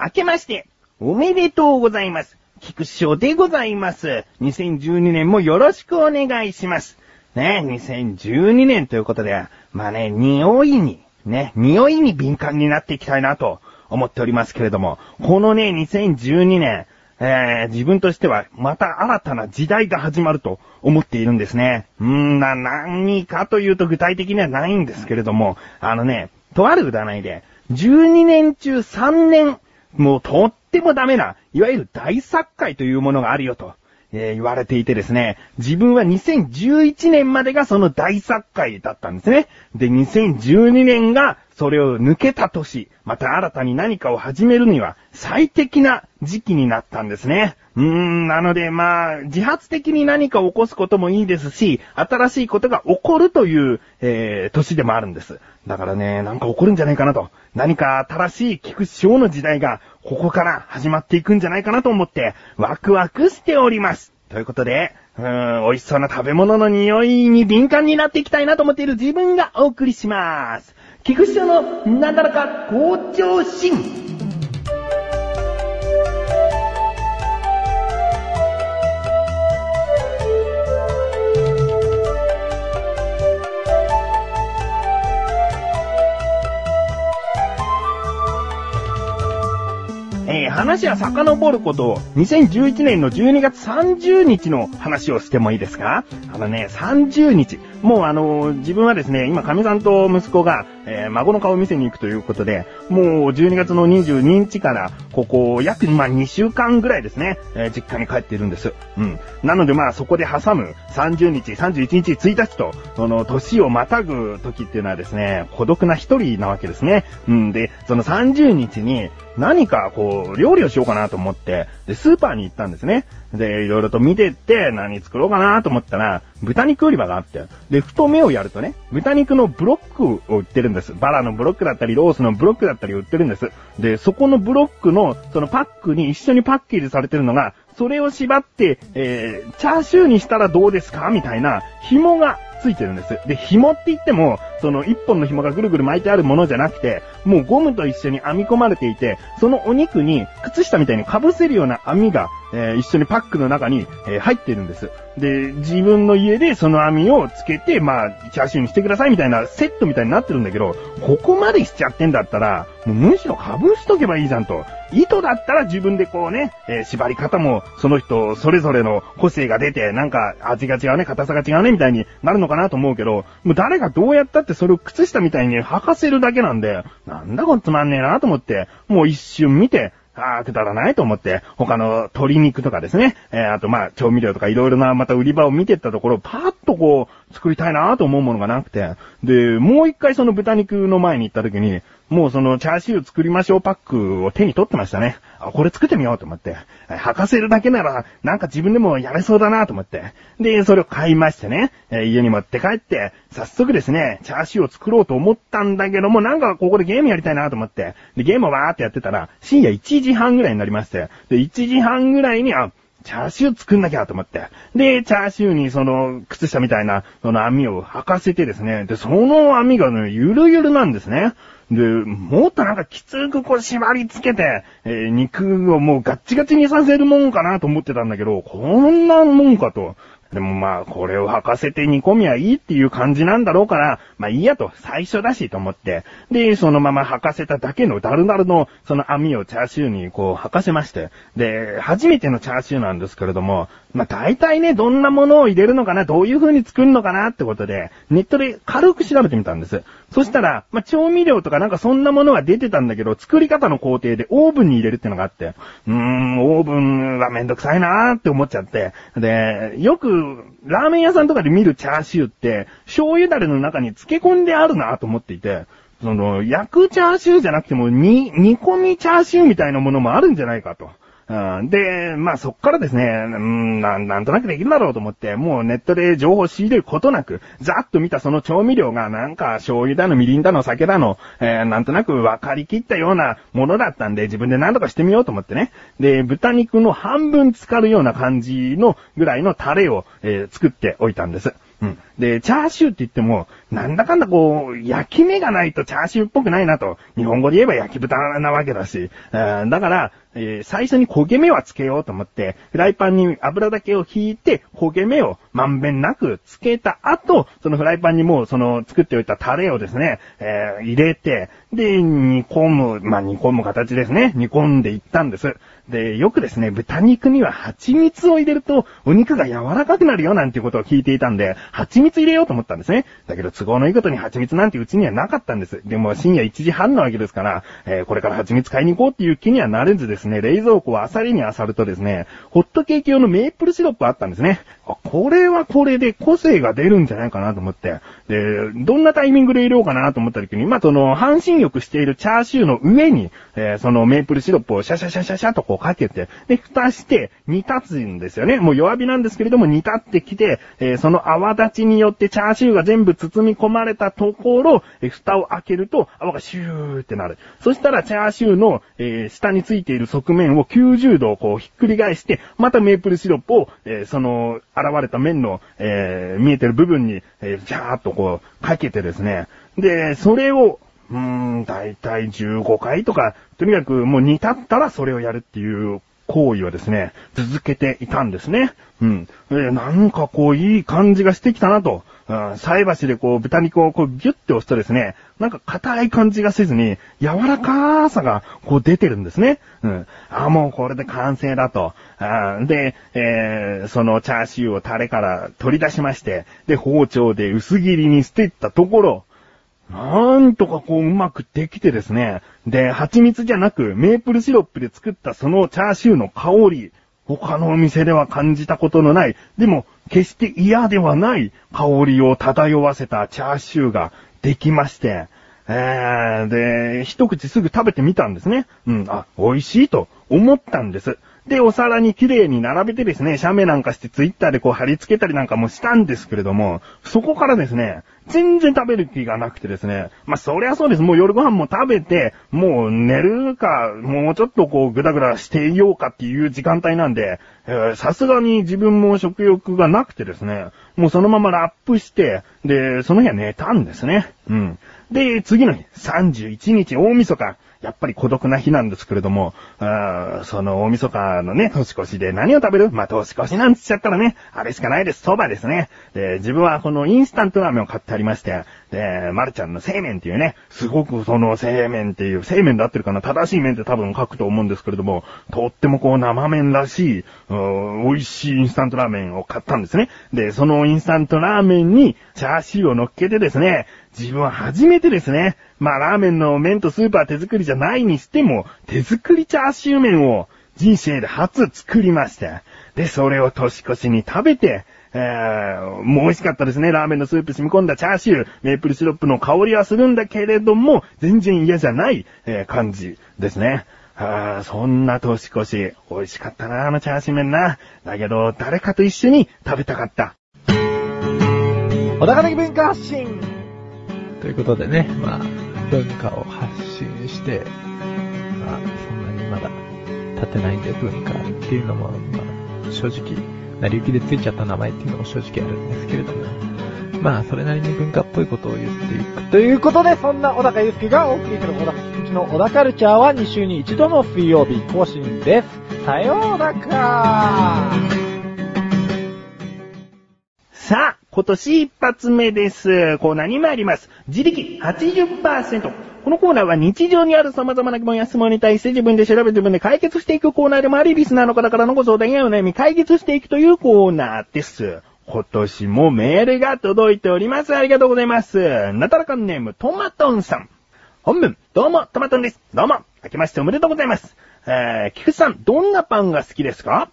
明けまして、おめでとうございます。菊師匠でございます。2012年もよろしくお願いします。ね、2012年ということで、まあね、匂いに、ね、匂いに敏感になっていきたいなと思っておりますけれども、このね、2012年、えー、自分としてはまた新たな時代が始まると思っているんですね。うーん、な、何かというと具体的にはないんですけれども、あのね、とある占いで、12年中3年、もうとってもダメな、いわゆる大作界というものがあるよと、えー言われていてですね、自分は2011年までがその大作界だったんですね。で、2012年がそれを抜けた年、また新たに何かを始めるには最適な時期になったんですね。うーん、なのでまあ、自発的に何かを起こすこともいいですし、新しいことが起こるという、えー、年でもあるんです。だからね、なんか起こるんじゃないかなと。何か新しい菊師匠の時代が、ここから始まっていくんじゃないかなと思って、ワクワクしております。ということで、うーん、美味しそうな食べ物の匂いに敏感になっていきたいなと思っている自分がお送りします。菊師匠のなだらか向上心。えー話は遡ること、2011年の12月30日の話をしてもいいですか？あのね、30日。もうあの自分はですね、今、神さんと息子が、えー孫の顔を見せに行くということで、もう12月の22日から、ここ、約、まあ、2週間ぐらいですね、えー実家に帰っているんです。うん。なのでまあ、そこで挟む30日、31日、1日と、その、年をまたぐ時っていうのはですね、孤独な一人なわけですね。うん。で、その30日に、何かこう、料理をしようかなと思って、で、スーパーに行ったんですね。で、いろいろと見てって、何作ろうかなと思ったら、豚肉売り場があって、で、ふと目をやるとね、豚肉のブロックを売ってるんです。バラのブロックだったり、ロースのブロックだったり売ってるんです。で、そこのブロックの、そのパックに一緒にパッケージされてるのが、それを縛って、えー、チャーシューにしたらどうですか？みたいな、紐がついてるんです。で、紐って言っても、その一本の紐がぐるぐる巻いてあるものじゃなくて、もうゴムと一緒に編み込まれていて、そのお肉に靴下みたいに被せるような網が、えー一緒にパックの中に、えー入ってるんです。で、自分の家でその網をつけて、まあ、チャーシューにしてくださいみたいなセットみたいになってるんだけど、ここまでしちゃってんだったら、もうむしろ被しとけばいいじゃんと。糸だったら自分でこうね、えー縛り方もその人それぞれの個性が出て、なんか味が違うね、硬さが違うね、みたいになるのかなと思うけど、もう誰がどうやったってそれを靴下みたいに履かせるだけなんで、なんだこれつまんねえなと思って、もう一瞬見て、ああ、くだらないと思って、他の鶏肉とかですね、えーあとまあ、調味料とかいろいろなまた売り場を見てったところ、パーッとこう、作りたいなと思うものがなくて、で、もう一回その豚肉の前に行った時に、もうそのチャーシュー作りましょうパックを手に取ってましたね。あ、これ作ってみようと思って。履かせるだけなら、なんか自分でもやれそうだなと思って。で、それを買いましてね、え家に持って帰って、早速ですね、チャーシューを作ろうと思ったんだけども、なんかここでゲームやりたいなと思って。で、ゲームをわーってやってたら、深夜1時半ぐらいになりまして。で、1時半ぐらいに、あ、チャーシュー作んなきゃと思って。で、チャーシューにその、靴下みたいな、その網を履かせてですね。で、その網がね、ゆるゆるなんですね。で、もっとなんかきつくこう縛り付けて、えー肉をもうガッチガチにさせるもんかなと思ってたんだけど、こんなもんかと。でもまあ、これを履かせて煮込みはいいっていう感じなんだろうから、まあいいやと、最初だしと思って。で、そのまま履かせただけのダルダルのその網をチャーシューにこう履かせまして。で、初めてのチャーシューなんですけれども、まあ大体ね、どんなものを入れるのかな、どういう風に作るのかなってことで、ネットで軽く調べてみたんです。そしたら、まあ調味料とかなんかそんなものは出てたんだけど、作り方の工程でオーブンに入れるってのがあって、うーん、オーブンはめんどくさいなーって思っちゃって、で、よく、ラーメン屋さんとかで見るチャーシューって、醤油だれの中に漬け込んであるなーと思っていて、その、焼くチャーシューじゃなくても、に、煮込みチャーシューみたいなものもあるんじゃないかと。で、まあそっからですね、うんなん、なんとなくできるだろうと思って、もうネットで情報を仕入れることなく、ざっと見たその調味料がなんか醤油だの、みりんだの、酒だの、えーなんとなく分かりきったようなものだったんで、自分で何とかしてみようと思ってね。で、豚肉の半分浸かるような感じのぐらいのタレを、えー作っておいたんです。うん。で、チャーシューって言っても、なんだかんだこう、焼き目がないとチャーシューっぽくないなと。日本語で言えば焼き豚なわけだし。だから、えー最初に焦げ目はつけようと思って、フライパンに油だけを引いて、焦げ目をまんべんなくつけた後、そのフライパンにもうその作っておいたタレをですね、えー入れて、で、煮込む、まあ、煮込む形ですね。煮込んでいったんです。で、よくですね、豚肉には蜂蜜を入れると、お肉が柔らかくなるよなんていうことを聞いていたんで、蜂蜜入れようと思ったんですね。だけど都合のいいことに蜂蜜なんてうちにはなかったんです。でも深夜1時半なわけですから、えーこれから蜂蜜買いに行こうっていう気にはなれずですね、冷蔵庫をあさりにあさるとですね、ホットケーキ用のメープルシロップあったんですね。これはこれで個性が出るんじゃないかなと思って。で、どんなタイミングで入れようかなと思った時に、まあ、その、半身浴しているチャーシューの上に、えーそのメープルシロップをシャシャシャシャシャとこうかけて、で、蓋して煮立つんですよね。もう弱火なんですけれども煮立ってきて、えーその泡立ちによってチャーシューが全部包み込まれたところ、えー蓋を開けると泡がシューってなる。そしたらチャーシューの、えー下についている側面を90度こうひっくり返して、またメープルシロップを、えーその、現れた面の、えー見えてる部分に、えー、ジャーっとこう、かけてですね。で、それを、うーん、だいたい15回とか、とにかくもう煮立ったらそれをやるっていう行為をですね、続けていたんですね。うん。でなんかこういい感じがしてきたなと。うん菜箸でこう豚肉をこうギュッて押すとですね、なんか硬い感じがせずに、柔らかさがこう出てるんですね。うん。あ、もうこれで完成だと。あで、えーそのチャーシューをタレから取り出しまして、で、包丁で薄切りにしていったところ、なんとかこううまくできてですね。で、蜂蜜じゃなくメープルシロップで作ったそのチャーシューの香り、他のお店では感じたことのない、でも決して嫌ではない香りを漂わせたチャーシューができまして、えー、で、一口すぐ食べてみたんですね。うん、あ、美味しいと思ったんです。で、お皿に綺麗に並べてですね、写メなんかしてツイッターでこう貼り付けたりなんかもしたんですけれども、そこからですね、全然食べる気がなくてですね、まあ、そりゃそうです。もう夜ご飯も食べて、もう寝るか、もうちょっとこうぐだぐだしていようかっていう時間帯なんで、さすがに自分も食欲がなくてですね、もうそのままラップして、で、その日は寝たんですね。うん。で、次の日、31日大晦日。やっぱり孤独な日なんですけれども、あその大晦日のね、年越しで何を食べる？まあ、年越しなんつっちゃったらね、あれしかないです。蕎麦ですね。で、自分はこのインスタントラーメンを買ってありまして、で、まるちゃんの製麺っていうね、すごくその製麺っていう、製麺で合ってるかな正しい麺って多分書くと思うんですけれども、とってもこう生麺らしい、美味しいインスタントラーメンを買ったんですね。で、そのインスタントラーメンにチャーシューを乗っけてですね、自分は初めてですね、まあラーメンの麺とスープは手作りじゃないにしても、手作りチャーシュー麺を人生で初作りまして、で、それを年越しに食べて、えー、もう美味しかったですね。ラーメンのスープ染み込んだチャーシュー、メープルシロップの香りはするんだけれども、全然嫌じゃない、えー感じですね。あーそんな年越し、美味しかったな、あのチャーシュー麺な。だけど、誰かと一緒に食べたかった。小高的文化発信ということでね、まあ、文化を発信して、まあ、そんなにまだ立てないんで文化っていうのも、まあ、正直、成り行きでついちゃった名前っていうのも正直あるんですけれども、まあ、それなりに文化っぽいことを言っていく。ということで、そんな小高祐介がお送りする小高菊池の小高カルチャーは2週に1度の水曜日更新です。さようならさあ、今年一発目です。コーナーに参ります。自力80%。このコーナーは日常にある様々な疑問や質問に対して自分で調べ自分で解決していくコーナーでもあり、リスナーの方からのご相談やお悩み解決していくというコーナーです。今年もメールが届いております。ありがとうございます。なたらかんネーム、トマトンさん。本文、どうも、トマトンです。どうも、明けましておめでとうございます。えー、菊池さん、どんなパンが好きですか、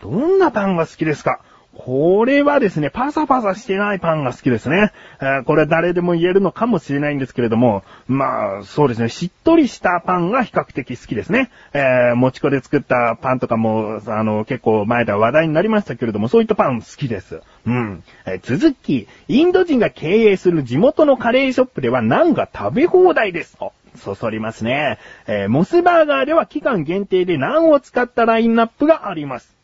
どんなパンが好きですか？これはですね、パサパサしてないパンが好きですね。えこれは誰でも言えるのかもしれないんですけれども、まあ、そうですね、しっとりしたパンが比較的好きですね。えー、もち粉で作ったパンとかも、あの、結構前では話題になりましたけれども、そういったパン好きです。うん。えー続き、インド人が経営する地元のカレーショップではナンが食べ放題です。おそそりますね。えーモスバーガーでは期間限定でナンを使ったラインナップがあります。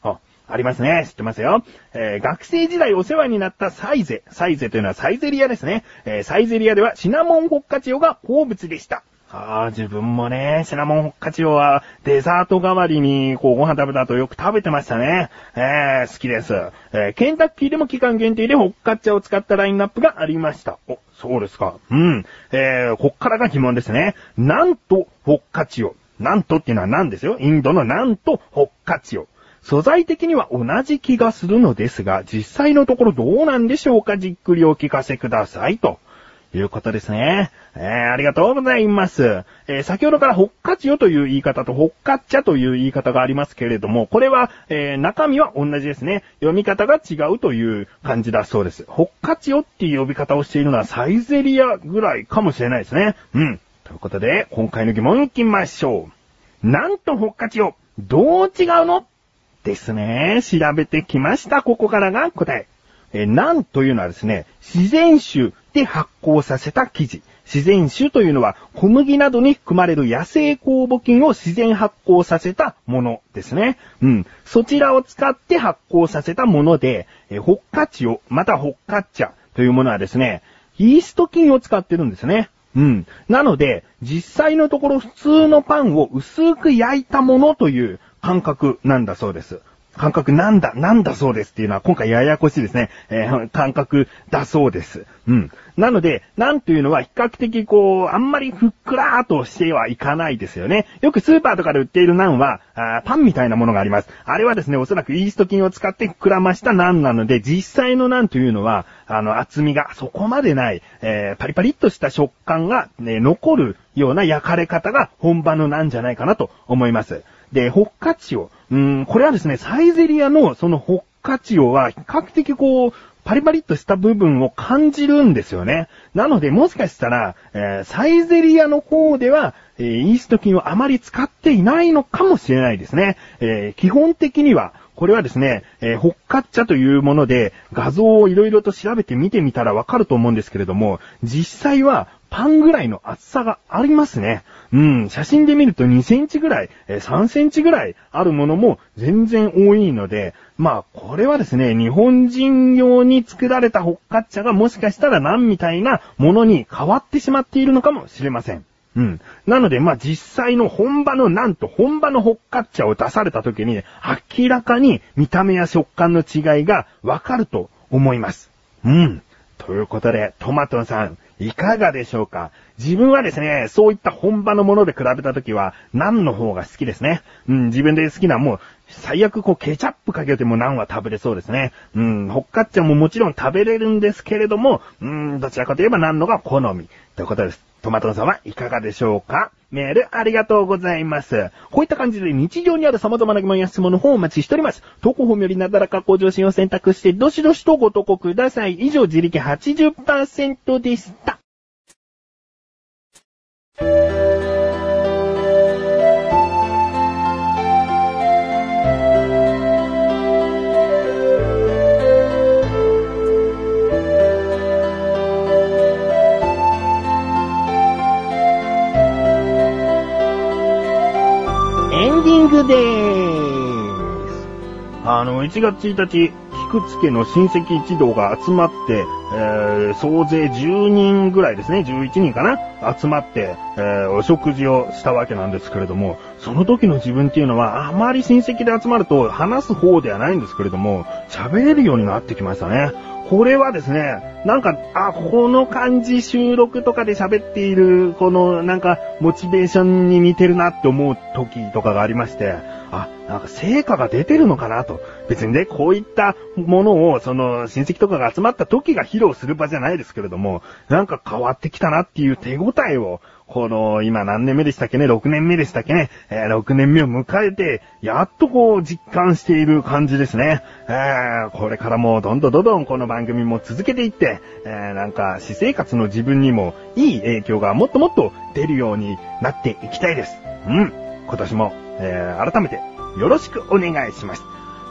ありますね。知ってますよ。えー学生時代お世話になったサイゼ。サイゼというのはサイゼリアですね。えーサイゼリアではシナモンホッカチオが好物でした。ああ、自分もね、シナモンホッカチオはデザート代わりにこうご飯食べた後よく食べてましたね。えー、好きです。えーケンタッキーでも期間限定でホッカチャを使ったラインナップがありました。お、そうですか。うん。えー、こっからが疑問ですね。なんと、ホッカチオ。なんとっていうのは何ですよ。インドのなんと、ホッカチオ。素材的には同じ気がするのですが、実際のところどうなんでしょうか？じっくりお聞かせください。ということですね。えー、ありがとうございます。えー、先ほどからホッカチオという言い方とホッカッチャという言い方がありますけれども、これは、えー、中身は同じですね。読み方が違うという感じだそうです。ホッカチオっていう呼び方をしているのはサイゼリアぐらいかもしれないですね。うん。ということで、今回の疑問行きましょう。なんとホッカチオ、どう違うの？ですね。調べてきました。ここからが答え。えなんというのはですね、自然種で発酵させた生地。自然種というのは小麦などに含まれる野生酵母菌を自然発酵させたものですね。うん。そちらを使って発酵させたもので、えーホッカチオ、またホッカッチャというものはですね、イースト菌を使ってるんですね。うん。なので、実際のところ普通のパンを薄く焼いたものという感覚なんだそうです。感覚なんだ、なんだそうですっていうのは今回ややこしいですね。えー感覚だそうです。うん。なので、なんというのは比較的こう、あんまりふっくらーとしてはいかないですよね。よくスーパーとかで売っているナンは、あパンみたいなものがあります。あれはですね、おそらくイースト菌を使って膨らましたナンなので、実際のナンというのは、あの、厚みがそこまでない、えーパリパリっとした食感が、ね、残るような焼かれ方が本場のなんじゃないかなと思います。で、ホッカチオ。うーん、これはですね、サイゼリアのそのホッカチオは比較的こう、パリパリっとした部分を感じるんですよね。なので、もしかしたら、えーサイゼリアの方では、えーイースト菌をあまり使っていないのかもしれないですね。えー基本的には、これはですね、えーホッカッチャというもので、画像をいろいろと調べて見てみたらわかると思うんですけれども、実際はパンぐらいの厚さがありますね。うん、写真で見ると2センチぐらい、3センチぐらいあるものも全然多いので、まあ、これはですね、日本人用に作られたホッカッチャがもしかしたらなんみたいなものに変わってしまっているのかもしれません。うん。なので、まあ、実際の本場のなんと本場のホッカッチャを出された時に、明らかに見た目や食感の違いがわかると思います。うん。ということで、トマトさん、いかがでしょうか？自分はですね、そういった本場のもので比べたときは、何の方が好きですね？うん、自分で好きな、もう、最悪こう、ケチャップかけてもナンは食べれそうですね。うん、ホッカッチャももちろん食べれるんですけれども、うん、どちらかといえばナンのが好み。ということです。トマトさんはいかがでしょうか？メールありがとうございます。こういった感じで日常にある様々な疑問や質問の方をお待ちしております。投稿フォームよりなだらか向上心を選択して、どしどしとご投稿ください。以上、自力80%でした。でーす。あの、1月1日、菊池家の親戚一同が集まって、えー、総勢10人ぐらいですね、11人かな集まって、えー、お食事をしたわけなんですけれども、その時の自分っていうのは、あまり親戚で集まると話す方ではないんですけれども、喋れるようになってきましたね。これはですね、なんか、あ、この感じ収録とかで喋っている、このなんか、モチベーションに似てるなって思う時とかがありまして、あ、なんか成果が出てるのかなと。別にね、こういったものを、その、親戚とかが集まった時が披露する場じゃないですけれども、なんか変わってきたなっていう手応えを、この、今何年目でしたっけね ?6 年目でしたっけね？えー ?6 年目を迎えて、やっとこう実感している感じですね。えーこれからもどんどんどんどんこの番組も続けていって、えーなんか私生活の自分にもいい影響がもっともっと出るようになっていきたいです。うん。今年も、えー改めてよろしくお願いします。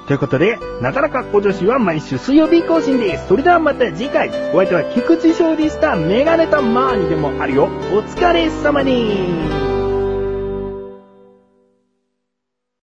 ということで、なだらか小女子は毎週水曜日更新です。それではまた次回、お相手は菊池勝利したメガネたマーニでもあるよ。お疲れ様に